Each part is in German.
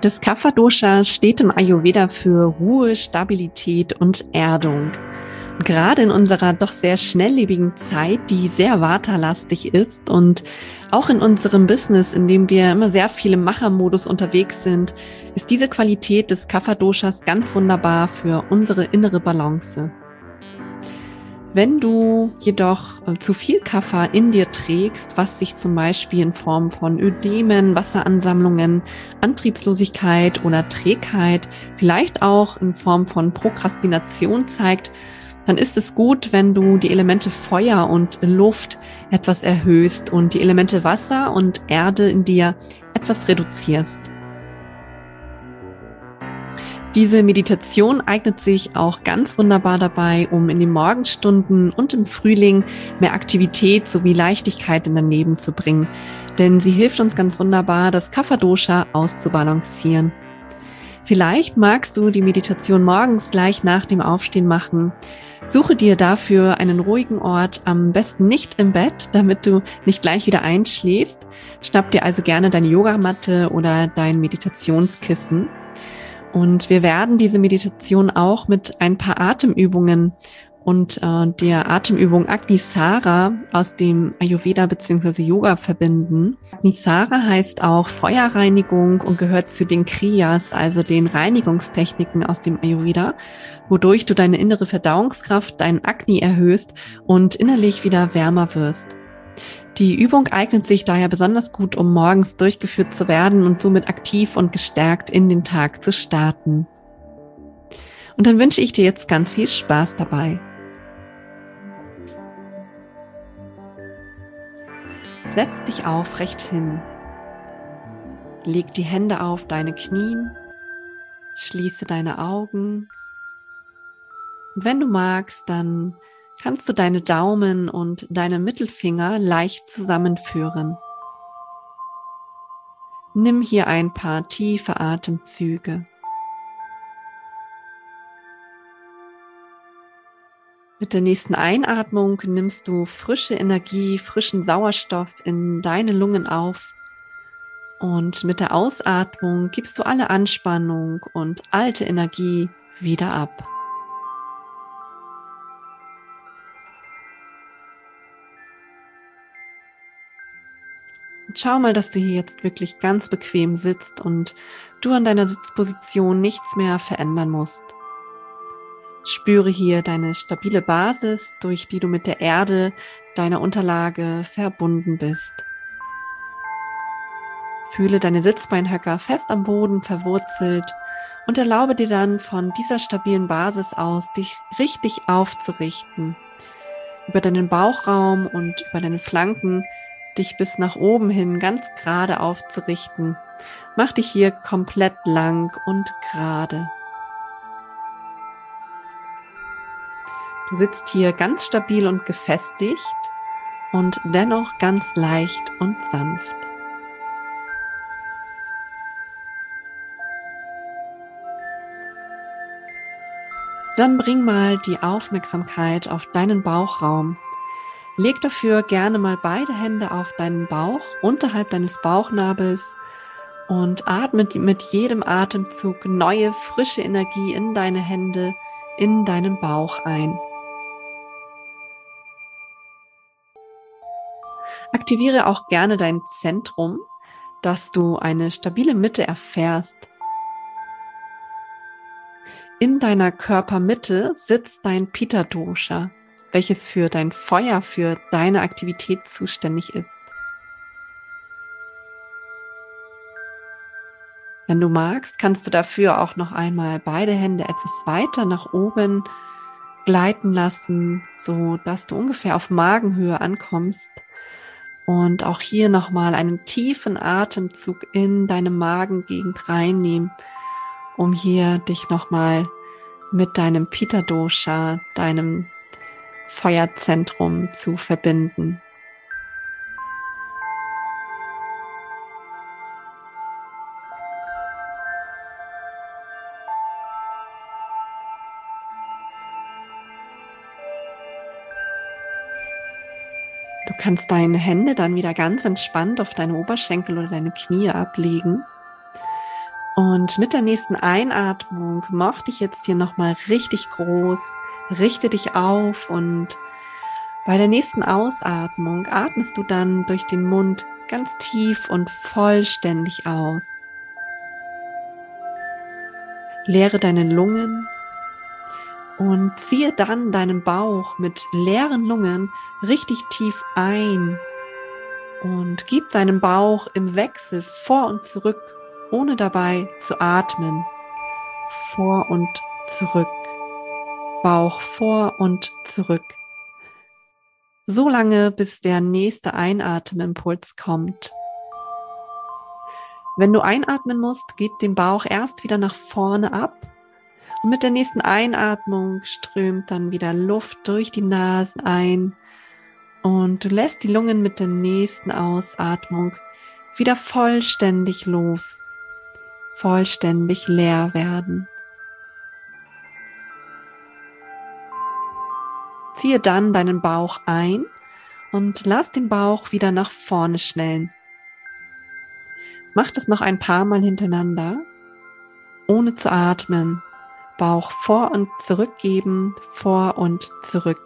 Das Kapha-Dosha steht im Ayurveda für Ruhe, Stabilität und Erdung. gerade in unserer doch sehr schnelllebigen Zeit, die sehr waterlastig ist und auch in unserem Business, in dem wir immer sehr viel im Machermodus unterwegs sind, ist diese Qualität des Kapha-Doshas ganz wunderbar für unsere innere Balance. Wenn du jedoch äh, zu viel Kaffer in dir trägst, was sich zum Beispiel in Form von Ödemen, Wasseransammlungen, Antriebslosigkeit oder Trägheit, vielleicht auch in Form von Prokrastination zeigt, dann ist es gut, wenn du die Elemente Feuer und Luft etwas erhöhst und die Elemente Wasser und Erde in dir etwas reduzierst. Diese Meditation eignet sich auch ganz wunderbar dabei, um in den Morgenstunden und im Frühling mehr Aktivität sowie Leichtigkeit in dein Leben zu bringen. Denn sie hilft uns ganz wunderbar, das Kapha-Dosha auszubalancieren. Vielleicht magst du die Meditation morgens gleich nach dem Aufstehen machen. Suche dir dafür einen ruhigen Ort, am besten nicht im Bett, damit du nicht gleich wieder einschläfst. Schnapp dir also gerne deine Yogamatte oder dein Meditationskissen und wir werden diese Meditation auch mit ein paar Atemübungen und äh, der Atemübung Agnisara aus dem Ayurveda bzw. Yoga verbinden. Agnisara heißt auch Feuerreinigung und gehört zu den Kriyas, also den Reinigungstechniken aus dem Ayurveda, wodurch du deine innere Verdauungskraft, dein Agni erhöhst und innerlich wieder wärmer wirst. Die Übung eignet sich daher besonders gut, um morgens durchgeführt zu werden und somit aktiv und gestärkt in den Tag zu starten. Und dann wünsche ich dir jetzt ganz viel Spaß dabei. Setz dich aufrecht hin. Leg die Hände auf deine Knien. Schließe deine Augen. Und wenn du magst, dann kannst du deine Daumen und deine Mittelfinger leicht zusammenführen. Nimm hier ein paar tiefe Atemzüge. Mit der nächsten Einatmung nimmst du frische Energie, frischen Sauerstoff in deine Lungen auf. Und mit der Ausatmung gibst du alle Anspannung und alte Energie wieder ab. Schau mal, dass du hier jetzt wirklich ganz bequem sitzt und du an deiner Sitzposition nichts mehr verändern musst. Spüre hier deine stabile Basis, durch die du mit der Erde deiner Unterlage verbunden bist. Fühle deine Sitzbeinhöcker fest am Boden verwurzelt und erlaube dir dann von dieser stabilen Basis aus, dich richtig aufzurichten. Über deinen Bauchraum und über deine Flanken dich bis nach oben hin ganz gerade aufzurichten. Mach dich hier komplett lang und gerade. Du sitzt hier ganz stabil und gefestigt und dennoch ganz leicht und sanft. Dann bring mal die Aufmerksamkeit auf deinen Bauchraum Leg dafür gerne mal beide Hände auf deinen Bauch, unterhalb deines Bauchnabels und atme mit jedem Atemzug neue, frische Energie in deine Hände, in deinen Bauch ein. Aktiviere auch gerne dein Zentrum, dass du eine stabile Mitte erfährst. In deiner Körpermitte sitzt dein Pitta Dosha welches für dein Feuer, für deine Aktivität zuständig ist. Wenn du magst, kannst du dafür auch noch einmal beide Hände etwas weiter nach oben gleiten lassen, so dass du ungefähr auf Magenhöhe ankommst und auch hier nochmal einen tiefen Atemzug in deine Magengegend reinnehmen, um hier dich nochmal mit deinem Pitta Dosha, deinem Feuerzentrum zu verbinden. Du kannst deine Hände dann wieder ganz entspannt auf deine Oberschenkel oder deine Knie ablegen Und mit der nächsten Einatmung mach dich jetzt hier nochmal richtig groß, richte dich auf und bei der nächsten Ausatmung atmest du dann durch den Mund ganz tief und vollständig aus. Leere deine Lungen und ziehe dann deinen Bauch mit leeren Lungen richtig tief ein und gib deinem Bauch im Wechsel vor und zurück ohne dabei zu atmen. Vor und zurück. Bauch vor und zurück. So lange, bis der nächste Einatemimpuls kommt. Wenn du einatmen musst, gib den Bauch erst wieder nach vorne ab. Und mit der nächsten Einatmung strömt dann wieder Luft durch die Nase ein. Und du lässt die Lungen mit der nächsten Ausatmung wieder vollständig los vollständig leer werden. Ziehe dann deinen Bauch ein und lass den Bauch wieder nach vorne schnellen. Mach das noch ein paar Mal hintereinander, ohne zu atmen. Bauch vor und zurück geben, vor und zurück,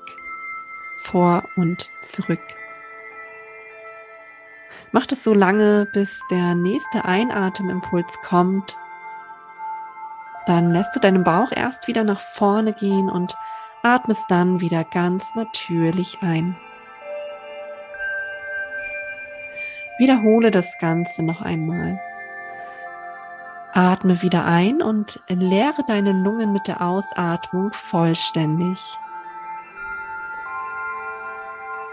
vor und zurück. Mach das so lange, bis der nächste Einatemimpuls kommt. Dann lässt du deinen Bauch erst wieder nach vorne gehen und atmest dann wieder ganz natürlich ein. Wiederhole das Ganze noch einmal. Atme wieder ein und leere deine Lungen mit der Ausatmung vollständig.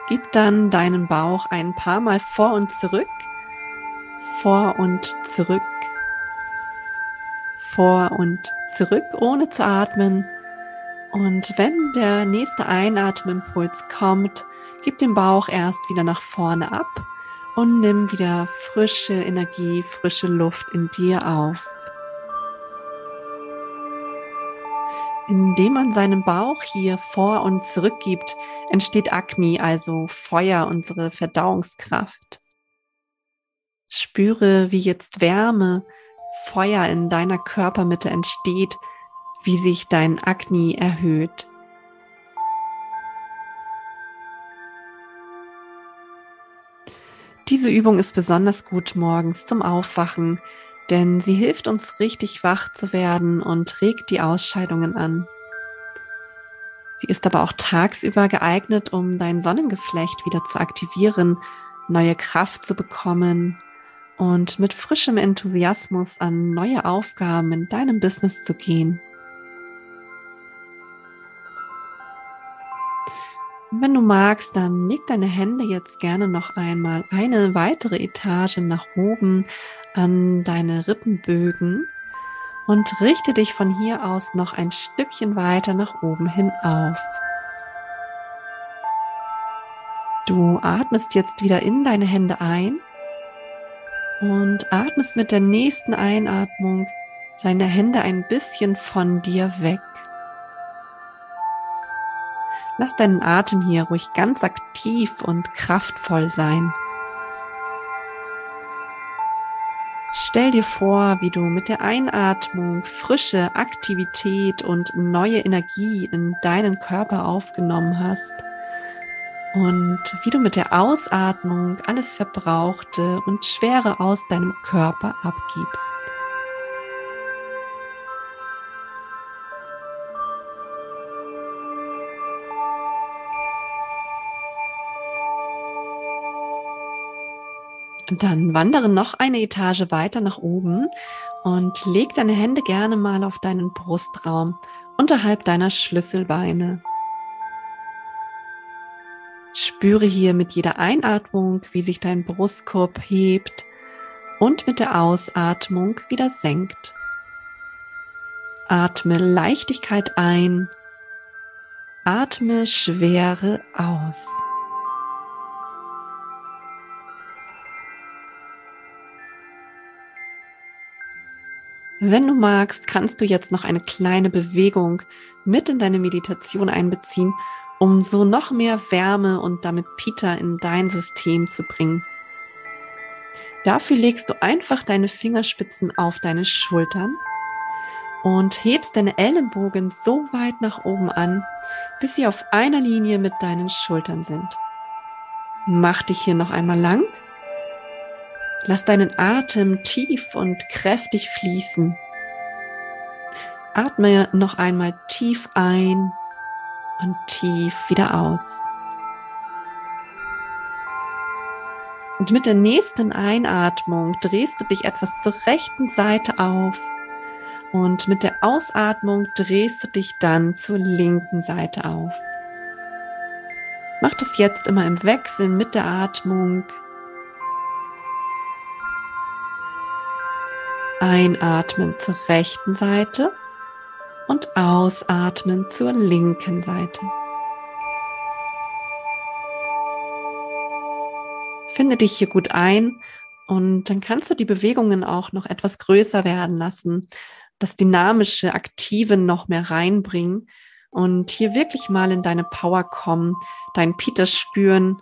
Gib dann deinen Bauch ein paar Mal vor und zurück, vor und zurück, vor und zurück, ohne zu atmen. Und wenn der nächste Einatemimpuls kommt, gib den Bauch erst wieder nach vorne ab und nimm wieder frische Energie, frische Luft in dir auf. Indem man seinen Bauch hier vor und zurück gibt, entsteht Agni, also Feuer, unsere Verdauungskraft. Spüre, wie jetzt Wärme, Feuer in deiner Körpermitte entsteht, wie sich dein Agni erhöht. Diese Übung ist besonders gut morgens zum Aufwachen, denn sie hilft uns richtig wach zu werden und regt die Ausscheidungen an. Sie ist aber auch tagsüber geeignet, um dein Sonnengeflecht wieder zu aktivieren, neue Kraft zu bekommen und mit frischem Enthusiasmus an neue Aufgaben in deinem Business zu gehen. Wenn du magst, dann leg deine Hände jetzt gerne noch einmal eine weitere Etage nach oben an deine Rippenbögen und richte dich von hier aus noch ein Stückchen weiter nach oben hin auf. Du atmest jetzt wieder in deine Hände ein und atmest mit der nächsten Einatmung deine Hände ein bisschen von dir weg. Lass deinen Atem hier ruhig ganz aktiv und kraftvoll sein. Stell dir vor, wie du mit der Einatmung frische Aktivität und neue Energie in deinen Körper aufgenommen hast und wie du mit der Ausatmung alles Verbrauchte und Schwere aus deinem Körper abgibst. Dann wandere noch eine Etage weiter nach oben und leg deine Hände gerne mal auf deinen Brustraum unterhalb deiner Schlüsselbeine. Spüre hier mit jeder Einatmung, wie sich dein Brustkorb hebt und mit der Ausatmung wieder senkt. Atme Leichtigkeit ein, atme Schwere aus. Wenn du magst, kannst du jetzt noch eine kleine Bewegung mit in deine Meditation einbeziehen, um so noch mehr Wärme und damit Pita in dein System zu bringen. Dafür legst du einfach deine Fingerspitzen auf deine Schultern und hebst deine Ellenbogen so weit nach oben an, bis sie auf einer Linie mit deinen Schultern sind. Mach dich hier noch einmal lang. Lass deinen Atem tief und kräftig fließen. Atme noch einmal tief ein und tief wieder aus. Und mit der nächsten Einatmung drehst du dich etwas zur rechten Seite auf und mit der Ausatmung drehst du dich dann zur linken Seite auf. Mach das jetzt immer im Wechsel mit der Atmung. Einatmen zur rechten Seite und ausatmen zur linken Seite. Finde dich hier gut ein und dann kannst du die Bewegungen auch noch etwas größer werden lassen, das dynamische, aktive noch mehr reinbringen und hier wirklich mal in deine Power kommen, deinen Peter spüren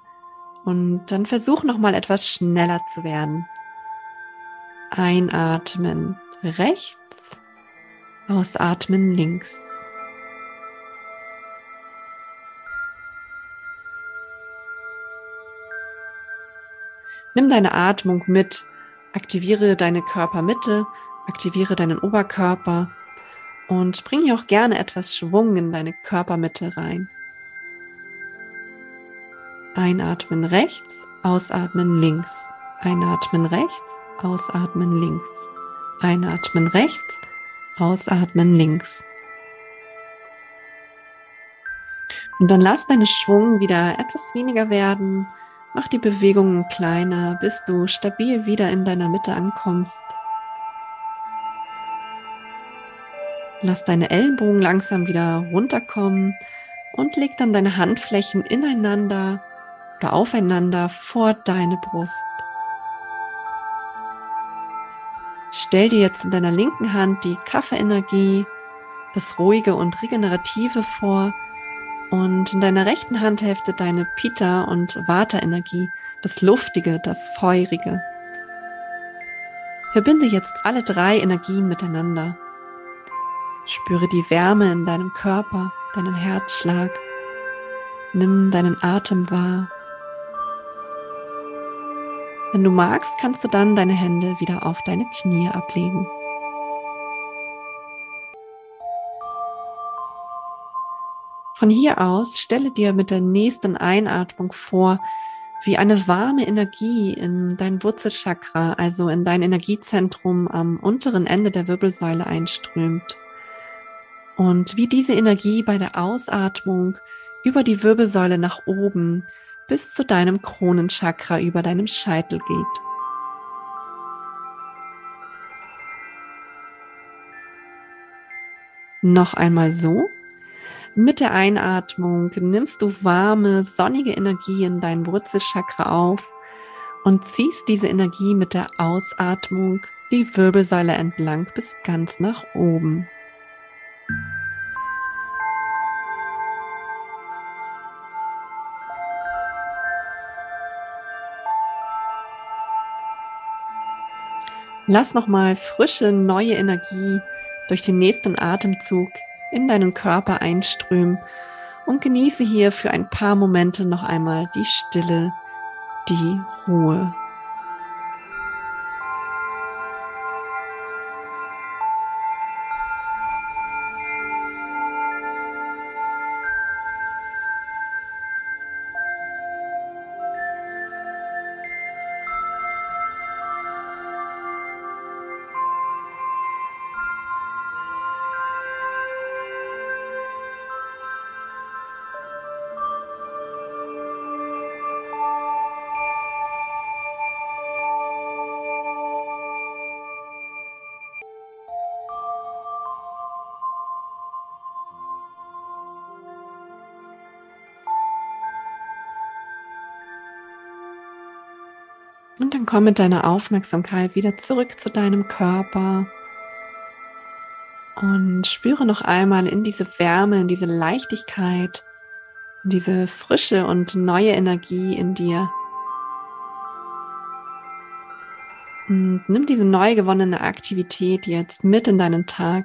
und dann versuch noch mal etwas schneller zu werden. Einatmen rechts, ausatmen links. Nimm deine Atmung mit, aktiviere deine Körpermitte, aktiviere deinen Oberkörper und bring hier auch gerne etwas Schwung in deine Körpermitte rein. Einatmen rechts, ausatmen links. Einatmen rechts, ausatmen links. Einatmen rechts, ausatmen links. Und dann lass deine Schwung wieder etwas weniger werden Mach die Bewegungen kleiner, bis du stabil wieder in deiner Mitte ankommst. Lass deine Ellenbogen langsam wieder runterkommen und leg dann deine Handflächen ineinander oder aufeinander vor deine Brust. Stell dir jetzt in deiner linken Hand die Kaffeeenergie, das Ruhige und Regenerative vor und in deiner rechten Handhälfte deine Pita- und Vata-Energie, das Luftige, das Feurige. Verbinde jetzt alle drei Energien miteinander. Spüre die Wärme in deinem Körper, deinen Herzschlag. Nimm deinen Atem wahr. Wenn du magst, kannst du dann deine Hände wieder auf deine Knie ablegen. Von hier aus stelle dir mit der nächsten Einatmung vor, wie eine warme Energie in dein Wurzelchakra, also in dein Energiezentrum am unteren Ende der Wirbelsäule einströmt. Und wie diese Energie bei der Ausatmung über die Wirbelsäule nach oben bis zu deinem Kronenchakra über deinem Scheitel geht. Noch einmal so. Mit der Einatmung nimmst du warme, sonnige Energie in dein Wurzelchakra auf und ziehst diese Energie mit der Ausatmung die Wirbelsäule entlang bis ganz nach oben. Lass nochmal frische, neue Energie durch den nächsten Atemzug in deinen Körper einströmen und genieße hier für ein paar Momente noch einmal die Stille, die Ruhe. Und dann komm mit deiner Aufmerksamkeit wieder zurück zu deinem Körper und spüre noch einmal in diese Wärme, in diese Leichtigkeit, in diese frische und neue Energie in dir. Und nimm diese neu gewonnene Aktivität jetzt mit in deinen Tag.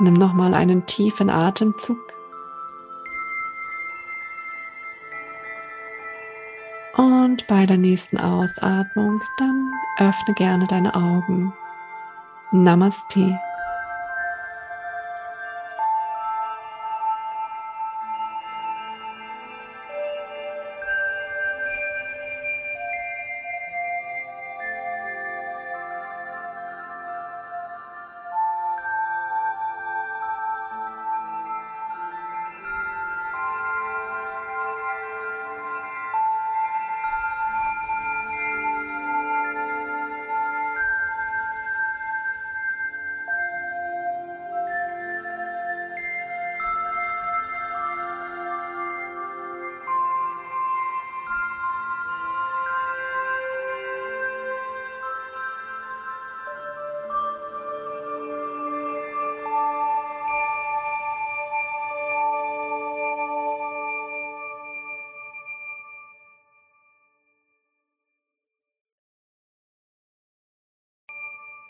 Nimm nochmal einen tiefen Atemzug. Bei der nächsten Ausatmung dann öffne gerne deine Augen. Namaste.